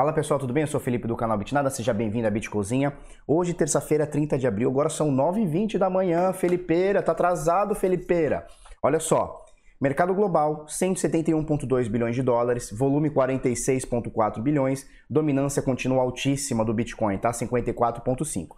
Fala pessoal, tudo bem? Eu sou o Felipe do canal Bitnada, seja bem-vindo à Bitcozinha. Hoje, terça-feira, 30 de abril, agora são 9h20 da manhã, Felipeira, tá atrasado, Felipeira. Olha só, mercado global, 171,2 bilhões de dólares, volume 46,4 bilhões, dominância continua altíssima do Bitcoin, tá? 54,5.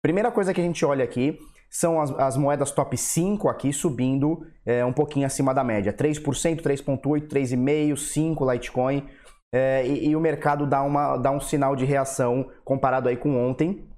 Primeira coisa que a gente olha aqui são as, as moedas top 5 aqui subindo é, um pouquinho acima da média, 3%, 3,8%, 3,5%, 5% Litecoin, é, e, e, o mercado dá, uma, dá um sinal de reação comparado aí com ontem,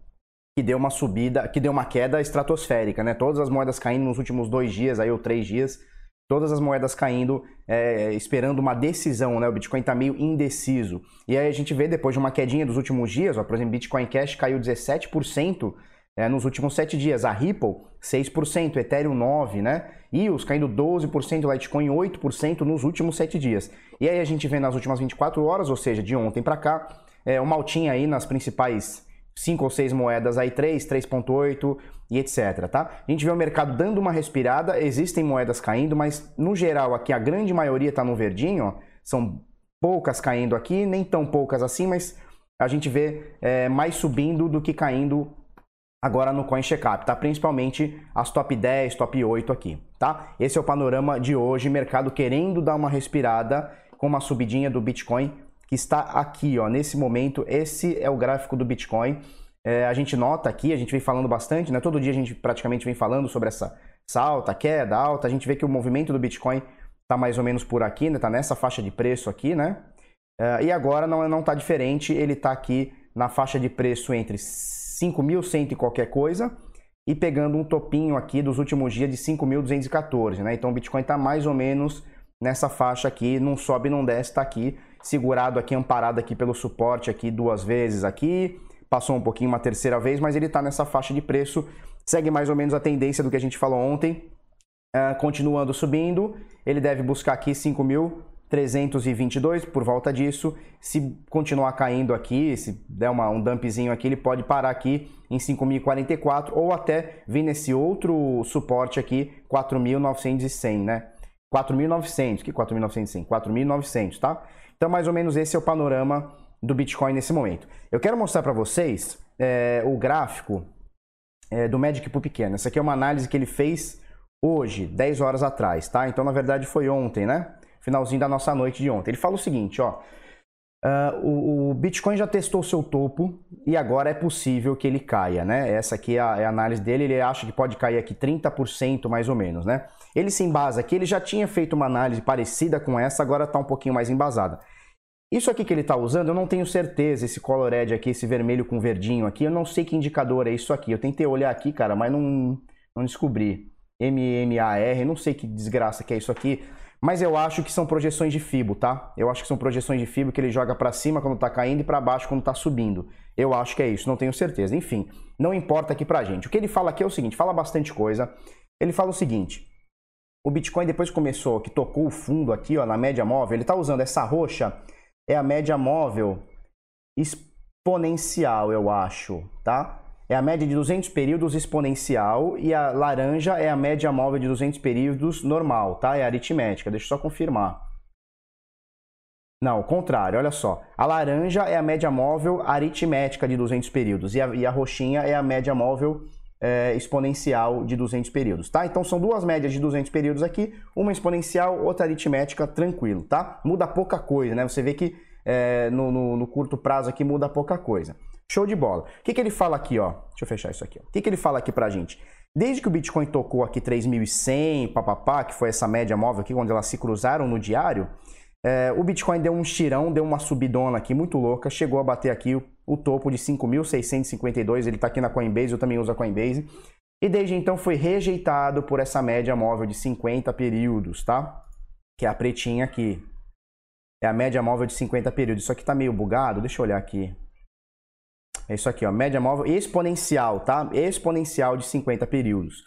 que deu uma subida, que deu uma queda estratosférica, né? Todas as moedas caindo nos últimos dois dias, aí ou três dias, todas as moedas caindo, é, esperando uma decisão, né? O Bitcoin está meio indeciso. E aí a gente vê depois de uma quedinha dos últimos dias, ó, por exemplo, Bitcoin Cash caiu 17% é, nos últimos sete dias. A Ripple, 6%, Ethereum 9%, né? EOS caindo 12%, Litecoin 8% nos últimos sete dias. E aí a gente vê nas últimas 24 horas, ou seja, de ontem para cá, é, uma altinha aí nas principais 5 ou 6 moedas aí, 3, 3.8 e etc, tá? A gente vê o mercado dando uma respirada, existem moedas caindo, mas no geral aqui a grande maioria está no verdinho, ó, são poucas caindo aqui, nem tão poucas assim, mas a gente vê é, mais subindo do que caindo agora no Coin Checkup, tá? Principalmente as top 10, top 8 aqui, tá? Esse é o panorama de hoje, mercado querendo dar uma respirada com uma subidinha do Bitcoin que está aqui, ó, nesse momento. Esse é o gráfico do Bitcoin. É, a gente nota aqui, a gente vem falando bastante, né? Todo dia a gente praticamente vem falando sobre essa, essa alta, queda, alta. A gente vê que o movimento do Bitcoin está mais ou menos por aqui, né? Tá nessa faixa de preço aqui, né? É, e agora não, não tá diferente, ele está aqui na faixa de preço entre 5.100 e qualquer coisa, e pegando um topinho aqui dos últimos dias de 5.214, né? Então o Bitcoin está mais ou menos nessa faixa aqui, não sobe, não desce, está aqui, segurado aqui, amparado aqui pelo suporte aqui duas vezes aqui, passou um pouquinho uma terceira vez, mas ele está nessa faixa de preço, segue mais ou menos a tendência do que a gente falou ontem, uh, continuando subindo, ele deve buscar aqui 5.000 322 por volta disso. Se continuar caindo aqui, se der uma, um dumpzinho aqui, ele pode parar aqui em 5.044 ou até vir nesse outro suporte aqui, 4.900, né? 4.900, que 4.900? 4.900, tá? Então, mais ou menos esse é o panorama do Bitcoin nesse momento. Eu quero mostrar para vocês é, o gráfico é, do Magic Pool pequeno. Essa aqui é uma análise que ele fez hoje, 10 horas atrás, tá? Então, na verdade, foi ontem, né? Finalzinho da nossa noite de ontem. Ele fala o seguinte, ó. Uh, o, o, Bitcoin já testou seu topo e agora é possível que ele caia, né? Essa aqui é a, é a, análise dele, ele acha que pode cair aqui 30% mais ou menos, né? Ele se embasa aqui, ele já tinha feito uma análise parecida com essa, agora está um pouquinho mais embasada. Isso aqui que ele está usando, eu não tenho certeza, esse Colored aqui, esse vermelho com verdinho aqui, eu não sei que indicador é isso aqui. Eu tentei olhar aqui, cara, mas não, não descobri. MMAR, não sei que desgraça que é isso aqui. Mas eu acho que são projeções de FIBO, tá? Eu acho que são projeções de FIBO que ele joga para cima quando tá caindo e para baixo quando tá subindo. Eu acho que é isso, não tenho certeza. Enfim, não importa aqui pra gente. O que ele fala aqui é o seguinte, fala bastante coisa. Ele fala o seguinte: o Bitcoin depois começou, que tocou o fundo aqui, ó, na média móvel, ele tá usando essa roxa é a média móvel exponencial, eu acho, tá? É a média de 200 períodos exponencial e a laranja é a média móvel de 200 períodos normal, tá? É aritmética. Deixa eu só confirmar. Não, o contrário, olha só. A laranja é a média móvel aritmética de 200 períodos e a, e a roxinha é a média móvel é, exponencial de 200 períodos, tá? Então são duas médias de 200 períodos aqui, uma exponencial, outra aritmética, tranquilo, tá? Muda pouca coisa, né? Você vê que é, no, no, no curto prazo aqui muda pouca coisa. Show de bola. O que, que ele fala aqui, ó? Deixa eu fechar isso aqui. O que, que ele fala aqui pra gente? Desde que o Bitcoin tocou aqui 3.100, papapá, que foi essa média móvel aqui, onde elas se cruzaram no diário, é, o Bitcoin deu um tirão, deu uma subidona aqui muito louca, chegou a bater aqui o, o topo de 5.652, ele está aqui na Coinbase, eu também uso a Coinbase, e desde então foi rejeitado por essa média móvel de 50 períodos, tá? Que é a pretinha aqui. É a média móvel de 50 períodos. Isso aqui tá meio bugado, deixa eu olhar aqui. É isso aqui, ó, média móvel exponencial, tá? Exponencial de 50 períodos.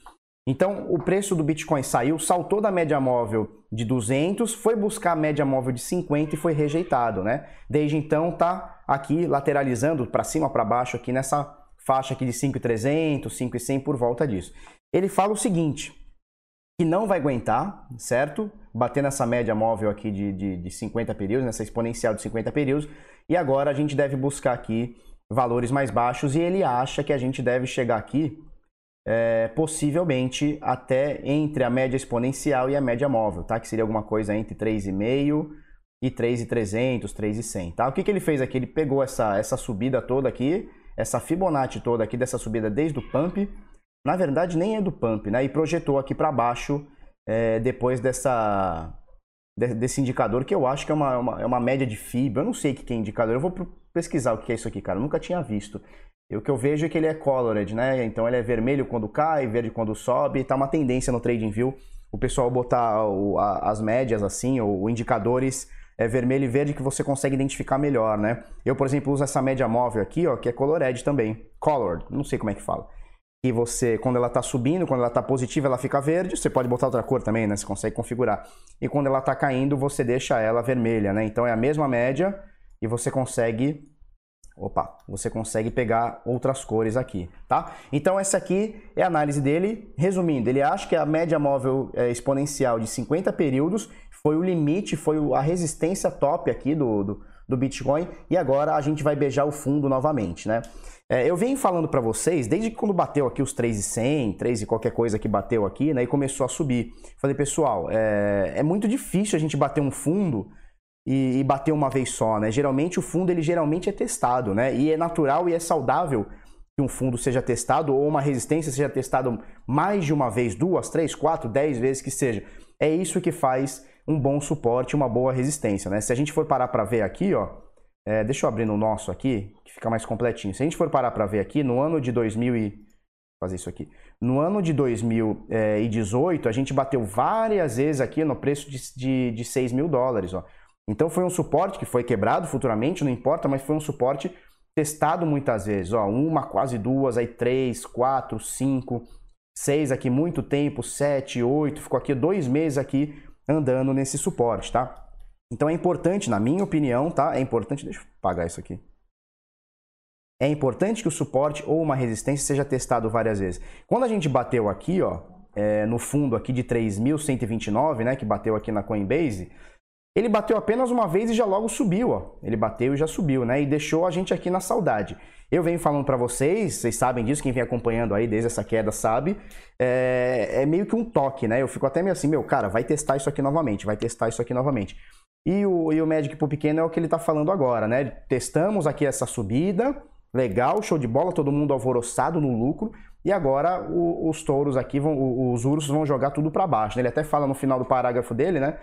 Então, o preço do Bitcoin saiu, saltou da média móvel de 200, foi buscar a média móvel de 50 e foi rejeitado, né? Desde então tá aqui lateralizando para cima, para baixo aqui nessa faixa aqui de 5.300, 5.100 por volta disso. Ele fala o seguinte, que não vai aguentar, certo? Bater nessa média móvel aqui de, de, de 50 períodos, nessa exponencial de 50 períodos, E agora a gente deve buscar aqui valores mais baixos e ele acha que a gente deve chegar aqui é, possivelmente até entre a média exponencial e a média móvel, tá? Que seria alguma coisa entre 3,5 e 3,300, 3,100, tá? O que, que ele fez aqui? Ele pegou essa, essa subida toda aqui, essa Fibonacci toda aqui dessa subida desde o pump, na verdade nem é do pump, né? E projetou aqui para baixo é, depois dessa desse indicador que eu acho que é uma, uma, é uma média de FIB. Eu não sei o que é indicador. Eu vou pesquisar o que é isso aqui, cara. Eu nunca tinha visto. E o que eu vejo é que ele é colored, né? Então ele é vermelho quando cai, verde quando sobe. Tá uma tendência no TradingView o pessoal botar o, a, as médias assim, ou, indicadores é, vermelho e verde que você consegue identificar melhor, né? Eu, por exemplo, uso essa média móvel aqui, ó, que é colored também. Colored, não sei como é que fala. E você, quando ela está subindo, quando ela está positiva, ela fica verde. Você pode botar outra cor também, né? Você consegue configurar. E quando ela está caindo, você deixa ela vermelha, né? Então é a mesma média e você consegue Opa, você consegue pegar outras cores aqui, tá? Então essa aqui é a análise dele. Resumindo, ele acha que a média móvel é, exponencial de 50 períodos foi o limite, foi a resistência top aqui do, do, do Bitcoin e agora a gente vai beijar o fundo novamente, né? É, eu venho falando para vocês, desde que quando bateu aqui os 3,100, 3 e qualquer coisa que bateu aqui, né, e começou a subir. Falei, pessoal, é, é muito difícil a gente bater um fundo e, e, bater uma vez só, né? Geralmente o fundo ele geralmente é testado, né? E é natural e é saudável que um fundo seja testado ou uma resistência seja testado mais de uma vez, duas, três, quatro, dez vezes que seja. É isso que faz um bom suporte, uma boa resistência, né? Se a gente for parar para ver aqui, ó, é, deixa eu abrir no nosso aqui, que fica mais completinho. Se a gente for parar para ver aqui, no ano de 2000 e... fazer isso aqui. No ano de 2018, a gente bateu várias vezes aqui no preço de, de, de 6 mil dólares, ó. Então foi um suporte que foi quebrado futuramente, não importa, mas foi um suporte testado muitas vezes. Ó, uma, quase duas, aí três, quatro, cinco, seis aqui muito tempo, sete, oito, ficou aqui dois meses aqui andando nesse suporte, tá? Então é importante, na minha opinião, tá? É importante, deixa eu apagar isso aqui. É importante que o suporte ou uma resistência seja testado várias vezes. Quando a gente bateu aqui, ó, é, no fundo aqui de 3.129, né, que bateu aqui na Coinbase, ele bateu apenas uma vez e já logo subiu, ó. Ele bateu e já subiu, né? E deixou a gente aqui na saudade. Eu venho falando para vocês, vocês sabem disso, quem vem acompanhando aí desde essa queda sabe, é, é, meio que um toque, né? Eu fico até meio assim, meu, cara, vai testar isso aqui novamente, vai testar isso aqui novamente. E o, e o Magic pro pequeno é o que ele tá falando agora, né? Testamos aqui essa subida, legal, show de bola, todo mundo alvoroçado no lucro, e agora o, os touros aqui, vão, os ursos vão jogar tudo para baixo. Né? Ele até fala no final do parágrafo dele, né?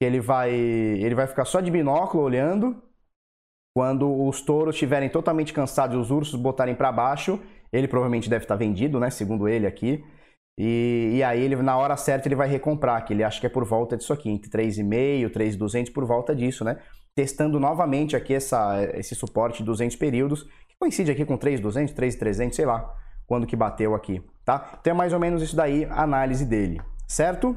Que ele vai, ele vai ficar só de binóculo olhando. Quando os touros estiverem totalmente cansados e os ursos botarem para baixo, ele provavelmente deve estar vendido, né? Segundo ele aqui. E, e, aí ele na hora certa ele vai recomprar, que ele acha que é por volta disso aqui, entre 3,5, 3,200 por volta disso, né? Testando novamente aqui essa, esse suporte de 200 períodos, que coincide aqui com 3,200, 3,300, sei lá, quando que bateu aqui, tá? Então é mais ou menos isso daí a análise dele, certo?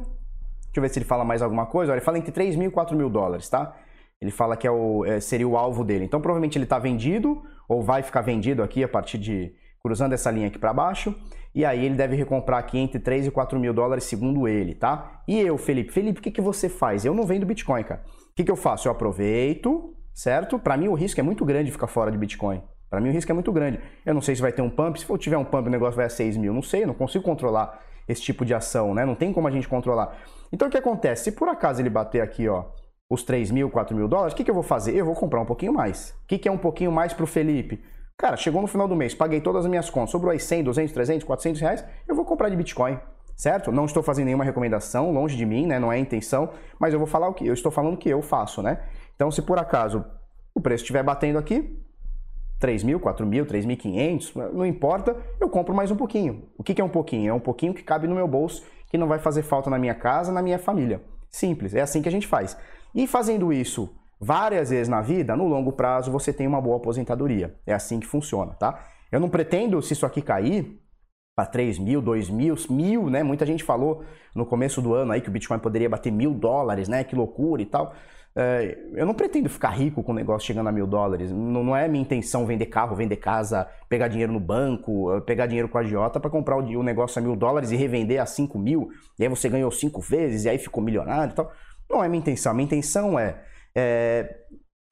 Deixa eu ver se ele fala mais alguma coisa. Olha, ele fala entre 3 mil e 4 mil dólares, tá? Ele fala que é o, é, seria o alvo dele. Então, provavelmente ele está vendido, ou vai ficar vendido aqui a partir de. cruzando essa linha aqui para baixo. E aí ele deve recomprar aqui entre 3 e 4 mil dólares, segundo ele, tá? E eu, Felipe? Felipe, o que, que você faz? Eu não vendo Bitcoin, cara. O que, que eu faço? Eu aproveito, certo? Para mim o risco é muito grande ficar fora de Bitcoin. Para mim o risco é muito grande. Eu não sei se vai ter um pump. Se for tiver um pump, o negócio vai a 6 mil. Não sei, eu não consigo controlar esse tipo de ação, né? Não tem como a gente controlar. Então o que acontece? Se por acaso ele bater aqui, ó, os 3 mil, 4 mil dólares, o que, que eu vou fazer? Eu vou comprar um pouquinho mais. O que, que é um pouquinho mais para o Felipe? Cara, chegou no final do mês, paguei todas as minhas contas, sobrou aí 100, 200, 300, 400 reais, eu vou comprar de Bitcoin, certo? Não estou fazendo nenhuma recomendação, longe de mim, né? Não é a intenção, mas eu vou falar o que eu estou falando que eu faço, né? Então, se por acaso o preço estiver batendo aqui, 3 mil, 4 mil, 3.500, não importa, eu compro mais um pouquinho. O que, é um pouquinho? É um pouquinho que cabe no meu bolso que não vai fazer falta na minha casa, na minha família. Simples, é assim que a gente faz. E fazendo isso várias vezes na vida, no longo prazo você tem uma boa aposentadoria. É assim que funciona, tá? Eu não pretendo, se isso aqui cair para 3 mil, 2 mil, mil, né? Muita gente falou no começo do ano aí que o Bitcoin poderia bater mil dólares, né? Que loucura e tal. É, eu não pretendo ficar rico com o negócio chegando a mil dólares. Não, é minha intenção vender carro, vender casa, pegar dinheiro no banco, pegar dinheiro com a agiota para comprar o, negócio a mil dólares e revender a cinco mil. E aí você ganhou cinco vezes e aí ficou milionário e tal. Não é minha intenção. Minha intenção é, é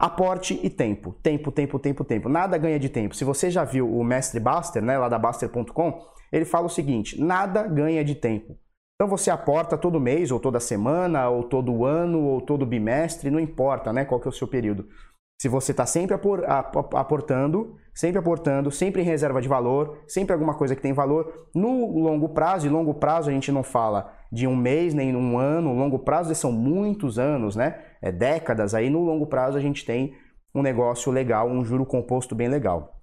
Aporte e tempo. Tempo, tempo, tempo, tempo. Nada ganha de tempo. Se você já viu o Mestre Baster, né, lá da Baster.com, ele fala o seguinte: nada ganha de tempo. Então você aporta todo mês, ou toda semana, ou todo ano, ou todo bimestre, não importa né, qual que é o seu período. Se você está sempre aportando, sempre aportando, sempre em reserva de valor, sempre alguma coisa que tem valor, no longo prazo, e longo prazo a gente não fala de um mês, nem um ano, longo prazo são muitos anos, né? É, décadas, aí no longo prazo a gente tem um negócio legal, um juro composto bem legal.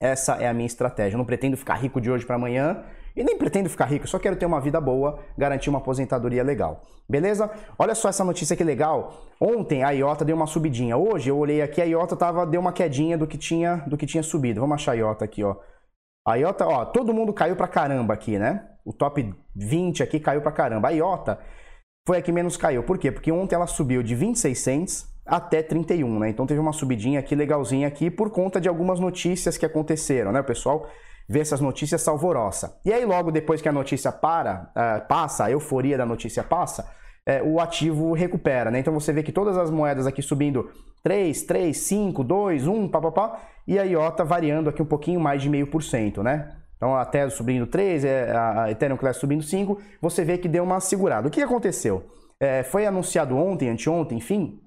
Essa é a minha estratégia. Eu não pretendo ficar rico de hoje para amanhã e nem pretendo ficar rico, só quero ter uma vida boa, garantir uma aposentadoria legal. Beleza? Olha só essa notícia que legal. Ontem a IOTA deu uma subidinha. Hoje eu olhei aqui, a IOTA tava, deu uma quedinha do que tinha, do que tinha subido. Vamos achar a IOTA aqui, ó. A IOTA, ó, todo mundo caiu pra caramba aqui, né? O top 20 aqui caiu pra caramba. A IOTA foi a que menos caiu. Por quê? Porque ontem ela subiu de 26 cents até 31, né? Então teve uma subidinha aqui legalzinha aqui por conta de algumas notícias que aconteceram, né? O pessoal vê essas notícias salvorosa. E aí logo depois que a notícia para, uh, passa, a euforia da notícia passa, uh, o ativo recupera, né? Então você vê que todas as moedas aqui subindo 3, 3, 5, 2, 1, papapá, e a IOTA variando aqui um pouquinho mais de meio por cento, né? Então a Tesla subindo 3, é, a Ethereum Class subindo 5, você vê que deu uma segurada. O que aconteceu? É, foi anunciado ontem, anteontem, enfim,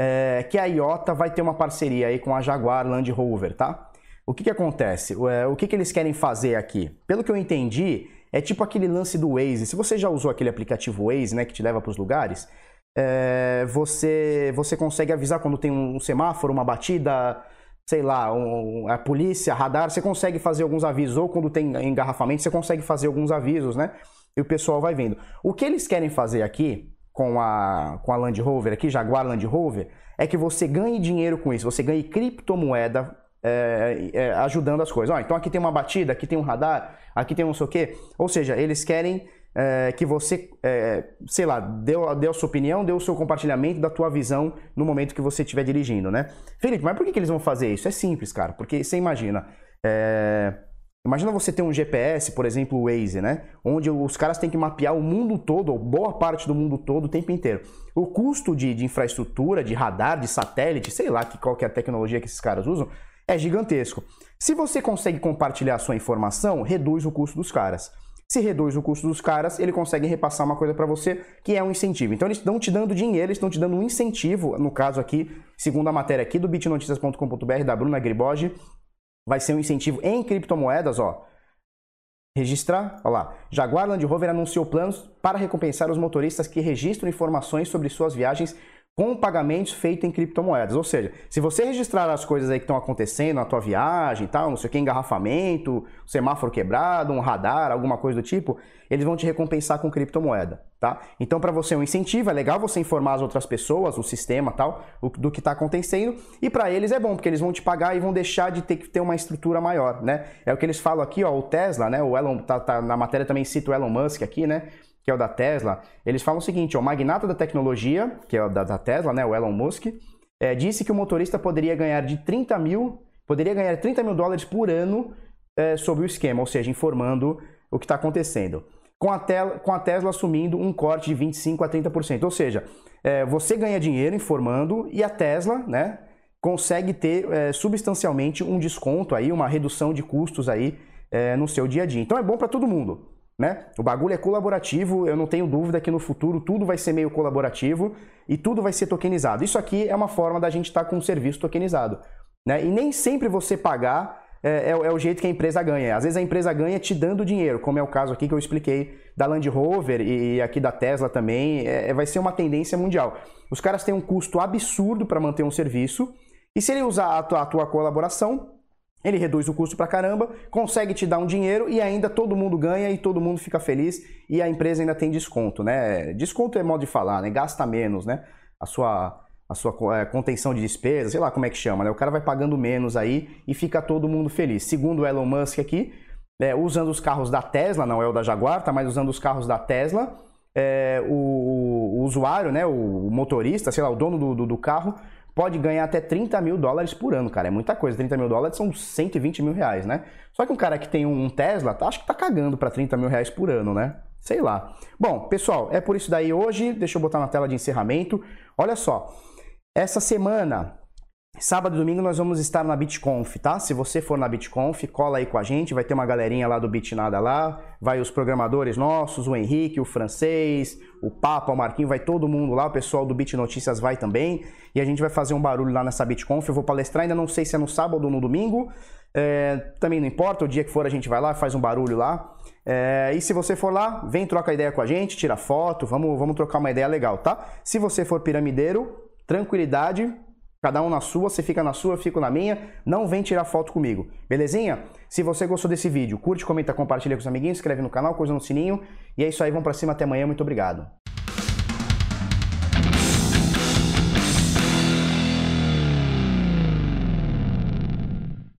é, que a IOTA vai ter uma parceria aí com a Jaguar Land Rover, tá? O que, que acontece? É, o que, que eles querem fazer aqui? Pelo que eu entendi, é tipo aquele lance do Waze. Se você já usou aquele aplicativo Waze, né, que te leva para os lugares, é, você, você consegue avisar quando tem um semáforo, uma batida, sei lá, um, a polícia, radar, você consegue fazer alguns avisos, ou quando tem engarrafamento, você consegue fazer alguns avisos, né? E o pessoal vai vendo. O que eles querem fazer aqui, com a, com a Land Rover aqui, Jaguar Land Rover, é que você ganhe dinheiro com isso, você ganhe criptomoeda é, é, ajudando as coisas. Ó, então aqui tem uma batida, aqui tem um radar, aqui tem não sei o quê. Ou seja, eles querem é, que você, é, sei lá, dê, dê a sua opinião, dê o seu compartilhamento da tua visão no momento que você estiver dirigindo, né? Felipe, mas por que, que eles vão fazer isso? É simples, cara, porque você imagina. É, imagina você ter um GPS, por exemplo, o Waze, né? Onde os caras têm que mapear o mundo todo, ou boa parte do mundo todo, o tempo inteiro. O custo de, de infraestrutura, de radar, de satélite, sei lá que, qual que é a tecnologia que esses caras usam, é gigantesco. Se você consegue compartilhar a sua informação, reduz o custo dos caras. Se reduz o custo dos caras, ele consegue repassar uma coisa para você que é um incentivo. Então eles estão te dando dinheiro, eles estão te dando um incentivo, no caso aqui, segundo a matéria aqui do bitnoticias.com.br da Bruna Griboge, vai ser um incentivo em criptomoedas, ó. Registrar, olha lá. Jaguar Land Rover anunciou planos para recompensar os motoristas que registram informações sobre suas viagens com pagamentos feitos em criptomoedas. Ou seja, se você registrar as coisas aí que estão acontecendo na tua viagem tal, não sei o que, engarrafamento, semáforo quebrado, um radar, alguma coisa do tipo, eles vão te recompensar com criptomoeda, tá? Então, para você é um incentivo, é legal você informar as outras pessoas, o sistema tal, do que está acontecendo, e para eles é bom, porque eles vão te pagar e vão deixar de ter que ter uma estrutura maior, né? É o que eles falam aqui, ó, o Tesla, né? O Elon, tá, tá na matéria também cita o Elon Musk aqui, né? Que é o da Tesla, eles falam o seguinte: o magnata da tecnologia, que é o da, da Tesla, né, o Elon Musk, é, disse que o motorista poderia ganhar de 30 mil, poderia ganhar 30 mil dólares por ano é, sobre o esquema, ou seja, informando o que está acontecendo. Com a, tel, com a Tesla assumindo um corte de 25% a 30%. Ou seja, é, você ganha dinheiro informando e a Tesla, né, consegue ter é, substancialmente um desconto aí, uma redução de custos aí é, no seu dia a dia. Então é bom para todo mundo. Né? O bagulho é colaborativo, eu não tenho dúvida que no futuro tudo vai ser meio colaborativo e tudo vai ser tokenizado. Isso aqui é uma forma da gente estar tá com um serviço tokenizado. Né? E nem sempre você pagar é, é, é, o jeito que a empresa ganha. Às vezes a empresa ganha te dando dinheiro, como é o caso aqui que eu expliquei da Land Rover e aqui da Tesla também. É, é vai ser uma tendência mundial. Os caras têm um custo absurdo para manter um serviço e se ele usar a tua, a tua colaboração, ele reduz o custo pra caramba, consegue te dar um dinheiro e ainda todo mundo ganha e todo mundo fica feliz e a empresa ainda tem desconto, né? Desconto é modo de falar, né? Gasta menos, né? A sua, a sua é, contenção de despesas, sei lá como é que chama, né? O cara vai pagando menos aí e fica todo mundo feliz. Segundo o Elon Musk aqui, é, usando os carros da Tesla, não é o da Jaguar, tá? Mas usando os carros da Tesla, é, o, o, usuário, né? O motorista, sei lá, o dono do, do, do carro pode ganhar até 30 mil dólares por ano, cara. É muita coisa. 30 mil dólares são 120 mil reais, né? Só que um cara que tem um Tesla, tá, acho que tá cagando para 30 mil reais por ano, né? Sei lá. Bom, pessoal, é por isso daí hoje. Deixa eu botar na tela de encerramento. Olha só. Essa semana Sábado e domingo nós vamos estar na BitConf, tá? Se você for na BitConf, cola aí com a gente, vai ter uma galerinha lá do BitNada lá, vai os programadores nossos, o Henrique, o francês, o Papa, o Marquinho, vai todo mundo lá, o pessoal do Bit Notícias vai também, e a gente vai fazer um barulho lá nessa BitConf, eu vou palestrar, ainda não sei se é no sábado ou no domingo, é, também não importa, o dia que for a gente vai lá, faz um barulho lá, é, e se você for lá, vem troca ideia com a gente, tira foto, vamos, vamos trocar uma ideia legal, tá? Se você for piramideiro, tranquilidade, Cada um na sua, você fica na sua, eu fico na minha. Não vem tirar foto comigo, belezinha? Se você gostou desse vídeo, curte, comenta, compartilha com os amiguinhos, inscreve no canal, coisa no sininho. E é isso aí, vamos pra cima, até amanhã, muito obrigado.